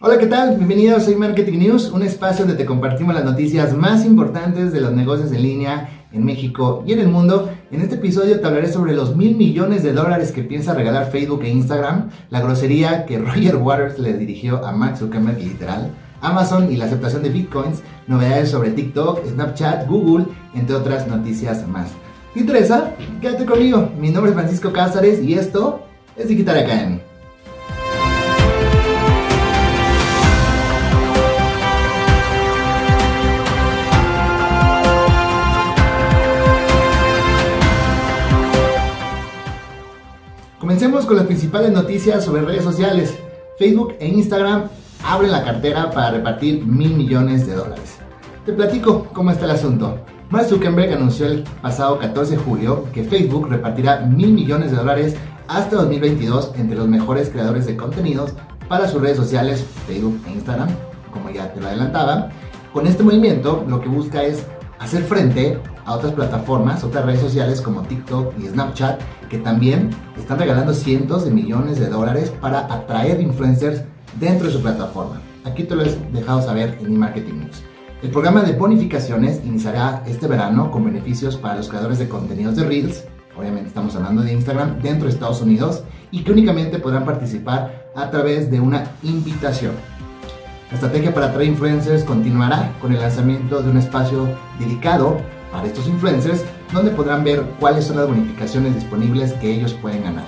Hola, ¿qué tal? Bienvenidos a Marketing News, un espacio donde te compartimos las noticias más importantes de los negocios en línea en México y en el mundo. En este episodio te hablaré sobre los mil millones de dólares que piensa regalar Facebook e Instagram, la grosería que Roger Waters le dirigió a Mark Zuckerberg literal, Amazon y la aceptación de bitcoins, novedades sobre TikTok, Snapchat, Google, entre otras noticias más. ¿Te interesa? Quédate conmigo. Mi nombre es Francisco Cázares y esto es Digital Academy. Comencemos con las principales noticias sobre redes sociales. Facebook e Instagram abren la cartera para repartir mil millones de dólares. Te platico cómo está el asunto. Mark Zuckerberg anunció el pasado 14 de julio que Facebook repartirá mil millones de dólares hasta 2022 entre los mejores creadores de contenidos para sus redes sociales, Facebook e Instagram, como ya te lo adelantaba. Con este movimiento lo que busca es hacer frente a otras plataformas, otras redes sociales como TikTok y Snapchat, que también están regalando cientos de millones de dólares para atraer influencers dentro de su plataforma. Aquí te lo he dejado saber en eMarketing News. El programa de bonificaciones iniciará este verano con beneficios para los creadores de contenidos de Reels, obviamente estamos hablando de Instagram, dentro de Estados Unidos, y que únicamente podrán participar a través de una invitación. La estrategia para atraer influencers continuará con el lanzamiento de un espacio dedicado para estos influencers donde podrán ver cuáles son las bonificaciones disponibles que ellos pueden ganar.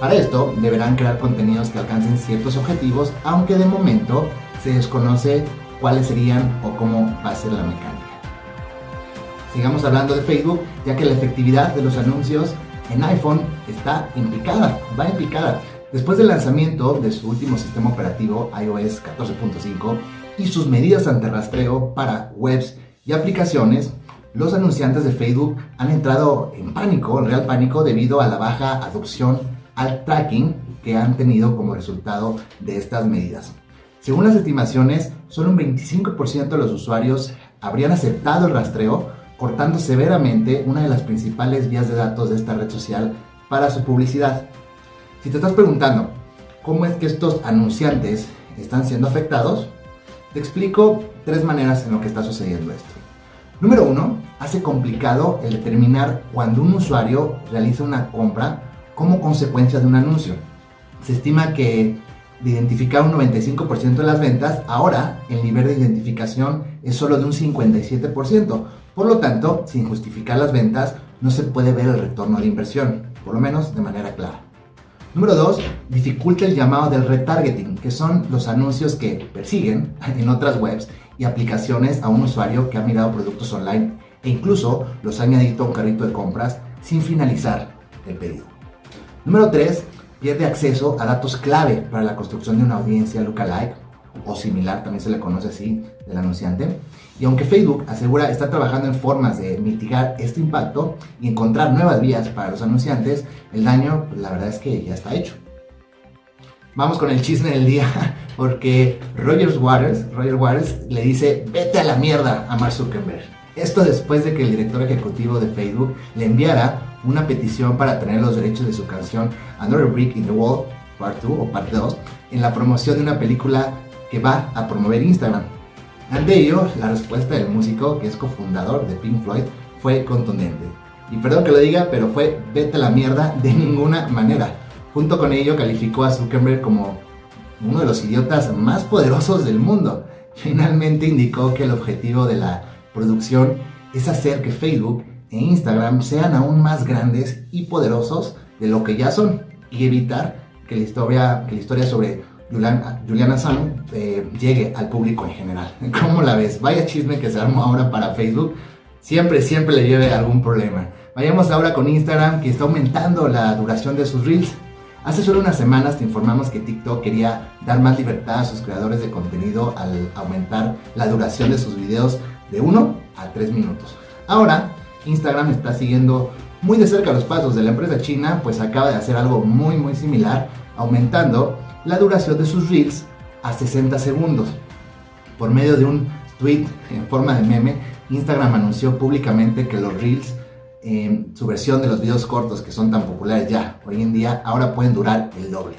Para esto deberán crear contenidos que alcancen ciertos objetivos, aunque de momento se desconoce cuáles serían o cómo va a ser la mecánica. Sigamos hablando de Facebook, ya que la efectividad de los anuncios en iPhone está en picada, va en picada. Después del lanzamiento de su último sistema operativo iOS 14.5 y sus medidas ante rastreo para webs y aplicaciones, los anunciantes de Facebook han entrado en pánico, en real pánico, debido a la baja adopción al tracking que han tenido como resultado de estas medidas. Según las estimaciones, solo un 25% de los usuarios habrían aceptado el rastreo, cortando severamente una de las principales vías de datos de esta red social para su publicidad. Si te estás preguntando cómo es que estos anunciantes están siendo afectados, te explico tres maneras en lo que está sucediendo esto. Número uno, hace complicado el determinar cuando un usuario realiza una compra como consecuencia de un anuncio. Se estima que de identificar un 95% de las ventas, ahora el nivel de identificación es solo de un 57%. Por lo tanto, sin justificar las ventas, no se puede ver el retorno de inversión, por lo menos de manera clara. Número 2. Dificulta el llamado del retargeting, que son los anuncios que persiguen en otras webs y aplicaciones a un usuario que ha mirado productos online e incluso los ha añadido a un carrito de compras sin finalizar el pedido. Número 3. Pierde acceso a datos clave para la construcción de una audiencia lookalike o similar, también se le conoce así, del anunciante. Y aunque Facebook asegura estar trabajando en formas de mitigar este impacto y encontrar nuevas vías para los anunciantes, el daño, la verdad es que ya está hecho. Vamos con el chisme del día, porque Roger Waters, Roger Waters le dice, vete a la mierda a Mark Zuckerberg. Esto después de que el director ejecutivo de Facebook le enviara una petición para tener los derechos de su canción Another Brick in the Wall, Part 2 o Part 2, en la promoción de una película que va a promover Instagram. Ante ello, la respuesta del músico, que es cofundador de Pink Floyd, fue contundente. Y perdón que lo diga, pero fue vete a la mierda de ninguna manera. Junto con ello calificó a Zuckerberg como uno de los idiotas más poderosos del mundo. Finalmente indicó que el objetivo de la producción es hacer que Facebook e Instagram sean aún más grandes y poderosos de lo que ya son y evitar que la historia, que la historia sobre Julian, Julian Assange eh, llegue al público en general. ¿Cómo la ves? Vaya chisme que se armó ahora para Facebook. Siempre, siempre le lleve algún problema. Vayamos ahora con Instagram que está aumentando la duración de sus reels. Hace solo unas semanas te informamos que TikTok quería dar más libertad a sus creadores de contenido al aumentar la duración de sus videos de 1 a 3 minutos. Ahora, Instagram está siguiendo muy de cerca los pasos de la empresa china, pues acaba de hacer algo muy muy similar, aumentando la duración de sus reels a 60 segundos. Por medio de un tweet en forma de meme, Instagram anunció públicamente que los reels en su versión de los videos cortos que son tan populares ya hoy en día, ahora pueden durar el doble.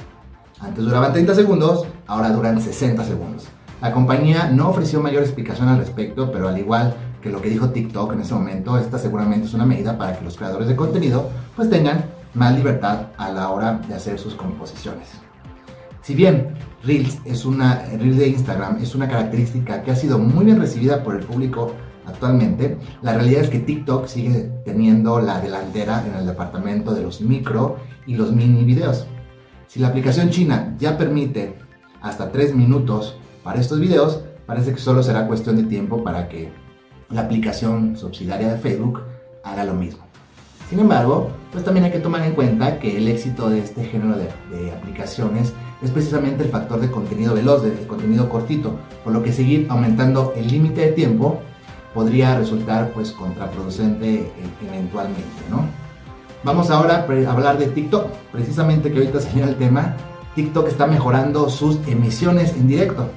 Antes duraban 30 segundos, ahora duran 60 segundos. La compañía no ofreció mayor explicación al respecto, pero al igual que lo que dijo TikTok en ese momento, esta seguramente es una medida para que los creadores de contenido pues tengan más libertad a la hora de hacer sus composiciones. Si bien Reels es una Reels de Instagram es una característica que ha sido muy bien recibida por el público actualmente, la realidad es que TikTok sigue teniendo la delantera en el departamento de los micro y los mini videos. Si la aplicación china ya permite hasta 3 minutos para estos videos, parece que solo será cuestión de tiempo para que la aplicación subsidiaria de Facebook haga lo mismo. Sin embargo, pues también hay que tomar en cuenta que el éxito de este género de, aplicaciones es precisamente el factor de contenido veloz, de, contenido cortito, por lo que seguir aumentando el límite de tiempo podría resultar pues contraproducente e, eventualmente, ¿no? Vamos ahora a hablar de TikTok, precisamente que ahorita salió el tema, TikTok está mejorando sus emisiones en directo.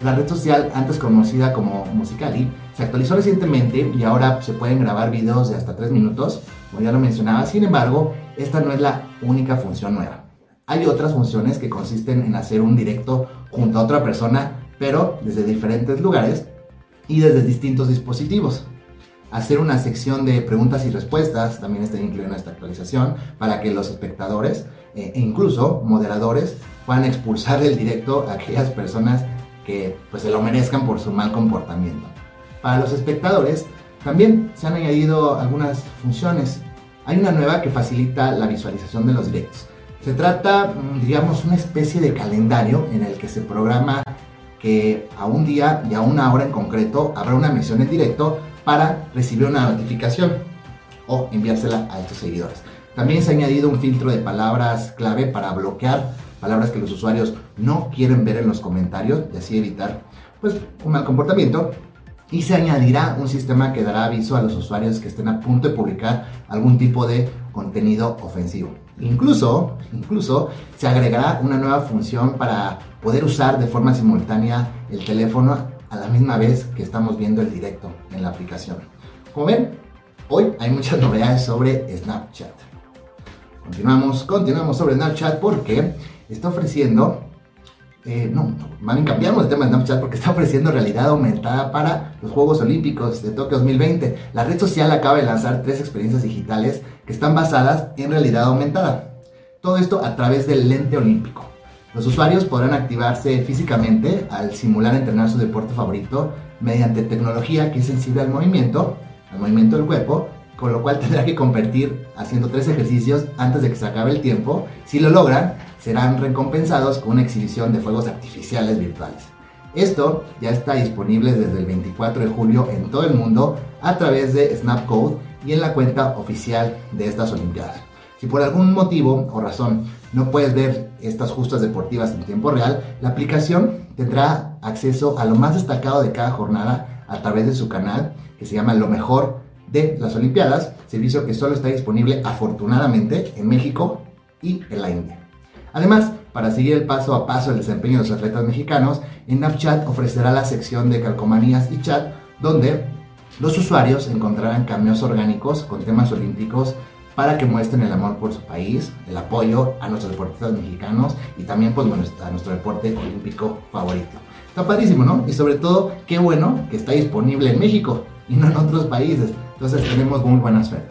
La red social, antes conocida como Musicali, se actualizó recientemente y ahora se pueden grabar videos de hasta 3 minutos, como ya lo mencionaba. Sin embargo, esta no es la única función nueva. Hay otras funciones que consisten en hacer un directo junto a otra persona, pero desde diferentes lugares y desde distintos dispositivos. Hacer una sección de preguntas y respuestas también está incluida en esta actualización para que los espectadores eh, e incluso moderadores puedan expulsar del directo a aquellas personas que pues, se lo merezcan por su mal comportamiento. Para los espectadores también se han añadido algunas funciones. Hay una nueva que facilita la visualización de los directos. Se trata, mm, digamos, una especie de calendario en el que se programa que a un día y a una hora en concreto habrá una emisión en directo para recibir una notificación o enviársela a estos seguidores. También se ha añadido un filtro de palabras clave para bloquear palabras que los usuarios no quieren ver en los comentarios y así evitar pues, un mal comportamiento. Y se añadirá un sistema que dará aviso a los usuarios que estén a punto de publicar algún tipo de contenido ofensivo. Incluso, incluso se agregará una nueva función para poder usar de forma simultánea el teléfono a la misma vez que estamos viendo el directo en la aplicación. Como ven, hoy hay muchas novedades sobre Snapchat. Continuamos, continuamos sobre Snapchat porque está ofreciendo, eh, no, más bien cambiamos el tema de Snapchat porque está ofreciendo realidad aumentada para los Juegos Olímpicos de Tokio 2020. La red social acaba de lanzar tres experiencias digitales que están basadas en realidad aumentada. Todo esto a través del lente olímpico. Los usuarios podrán activarse físicamente al simular entrenar su deporte favorito mediante tecnología que es sensible al movimiento, al movimiento del cuerpo con lo cual tendrá que convertir haciendo tres ejercicios antes de que se acabe el tiempo. Si lo logran, serán recompensados con una exhibición de fuegos artificiales virtuales. Esto ya está disponible desde el 24 de julio en todo el mundo a través de Snapcode y en la cuenta oficial de estas Olimpiadas. Si por algún motivo o razón no puedes ver estas justas deportivas en tiempo real, la aplicación tendrá acceso a lo más destacado de cada jornada a través de su canal que se llama Lo mejor de las Olimpiadas, servicio que solo está disponible afortunadamente en México y en la India. Además, para seguir el paso a paso del desempeño de los atletas mexicanos, Snapchat ofrecerá la sección de calcomanías y chat, donde los usuarios encontrarán cambios orgánicos con temas olímpicos para que muestren el amor por su país, el apoyo a nuestros deportistas mexicanos y también pues, a nuestro deporte olímpico favorito. Está padrísimo, ¿no? Y sobre todo, qué bueno que está disponible en México y no en otros países. Entonces tenemos muy buena suerte.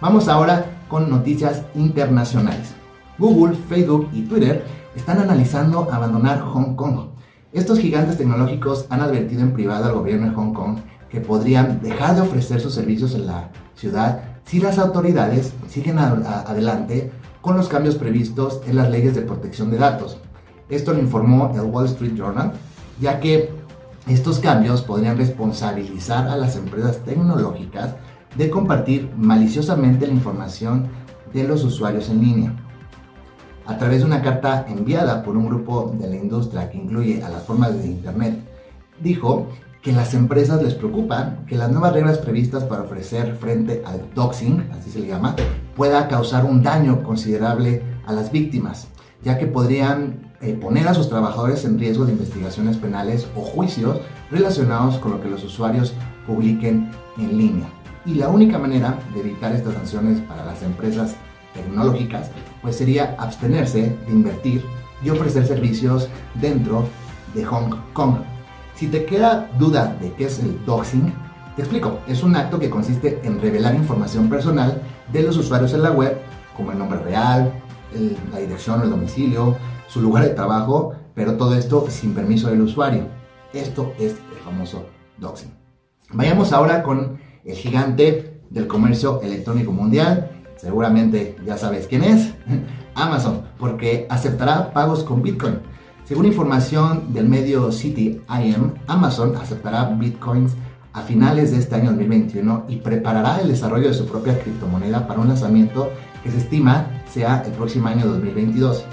Vamos ahora con noticias internacionales. Google, Facebook y Twitter están analizando abandonar Hong Kong. Estos gigantes tecnológicos han advertido en privado al gobierno de Hong Kong que podrían dejar de ofrecer sus servicios en la ciudad si las autoridades siguen adelante con los cambios previstos en las leyes de protección de datos. Esto lo informó el Wall Street Journal, ya que estos cambios podrían responsabilizar a las empresas tecnológicas de compartir maliciosamente la información de los usuarios en línea. A través de una carta enviada por un grupo de la industria que incluye a las formas de Internet, dijo que las empresas les preocupan que las nuevas reglas previstas para ofrecer frente al doxing, así se le llama, pueda causar un daño considerable a las víctimas, ya que podrían eh, poner a sus trabajadores en riesgo de investigaciones penales o juicios relacionados con lo que los usuarios publiquen en línea. Y la única manera de evitar estas sanciones para las empresas tecnológicas pues sería abstenerse de invertir y ofrecer servicios dentro de Hong Kong. Si te queda duda de qué es el doxing, te explico. Es un acto que consiste en revelar información personal de los usuarios en la web, como el nombre real, la dirección o el domicilio, su lugar de trabajo, pero todo esto sin permiso del usuario. Esto es el famoso doxing. Vayamos ahora con el gigante del comercio electrónico mundial. Seguramente ya sabes quién es. Amazon, porque aceptará pagos con Bitcoin. Según información del medio City IM, Amazon aceptará Bitcoins a finales de este año 2021 y preparará el desarrollo de su propia criptomoneda para un lanzamiento que se estima sea el próximo año 2022.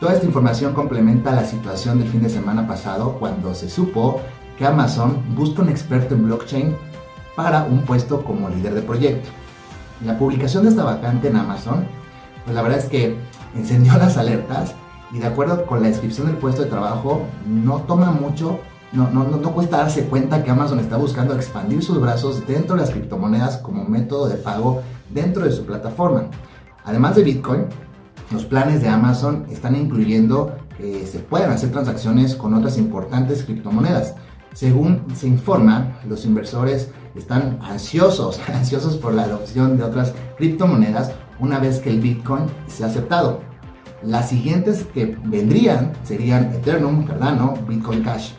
Toda esta información complementa la situación del fin de semana pasado cuando se supo que Amazon busca un experto en blockchain para un puesto como líder de proyecto. La publicación de esta vacante en Amazon, pues la verdad es que encendió las alertas y de acuerdo con la descripción del puesto de trabajo, no toma mucho, no, no, no, cuesta darse cuenta que Amazon está buscando expandir sus brazos dentro de las criptomonedas como método de pago dentro de su plataforma. Además de Bitcoin, los planes de Amazon están incluyendo que se puedan hacer transacciones con otras importantes criptomonedas. Según se informa, los inversores están ansiosos, ansiosos por la adopción de otras criptomonedas una vez que el Bitcoin sea aceptado. Las siguientes que vendrían serían Ethereum, Cardano, Bitcoin Cash.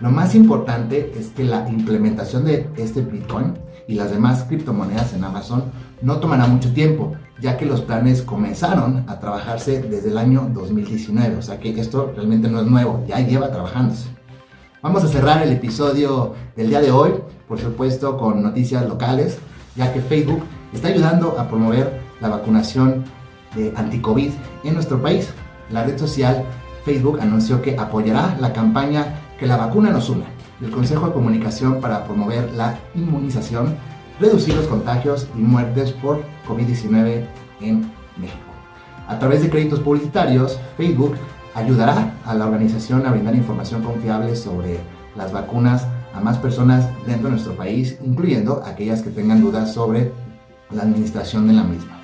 Lo más importante es que la implementación de este Bitcoin y las demás criptomonedas en Amazon no tomará mucho tiempo, ya que los planes comenzaron a trabajarse desde el año 2019, o sea que esto realmente no es nuevo, ya lleva trabajándose. Vamos a cerrar el episodio del día de hoy, por supuesto con noticias locales, ya que Facebook está ayudando a promover la vacunación de anti-COVID en nuestro país. La red social Facebook anunció que apoyará la campaña Que la vacuna nos una del Consejo de Comunicación para promover la inmunización, reducir los contagios y muertes por COVID-19 en México. A través de créditos publicitarios, Facebook ayudará a la organización a brindar información confiable sobre las vacunas a más personas dentro de nuestro país, incluyendo aquellas que tengan dudas sobre la administración de la misma.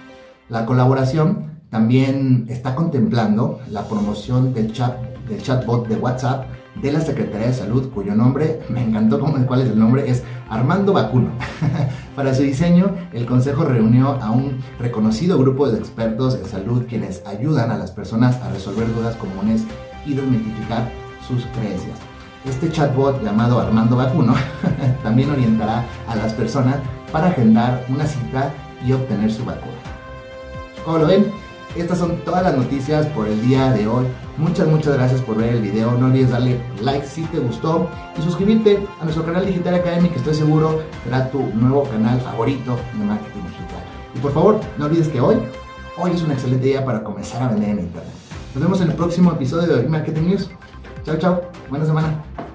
La colaboración también está contemplando la promoción del, chat, del chatbot de WhatsApp de la Secretaría de Salud, cuyo nombre, me encantó como, cuál es el nombre, es Armando Vacuno. Para su diseño, el Consejo reunió a un reconocido grupo de expertos en salud quienes ayudan a las personas a resolver dudas comunes y desmitificar sus creencias. Este chatbot llamado Armando Vacuno también orientará a las personas para agendar una cita y obtener su vacuna. Como lo ven, estas son todas las noticias por el día de hoy. Muchas, muchas gracias por ver el video. No olvides darle like si te gustó y suscribirte a nuestro canal Digital Academy que estoy seguro será tu nuevo canal favorito de marketing digital. Y por favor, no olvides que hoy, hoy es un excelente día para comenzar a vender en Internet. Nos vemos en el próximo episodio de Marketing News. Chao, chao. Buena semana.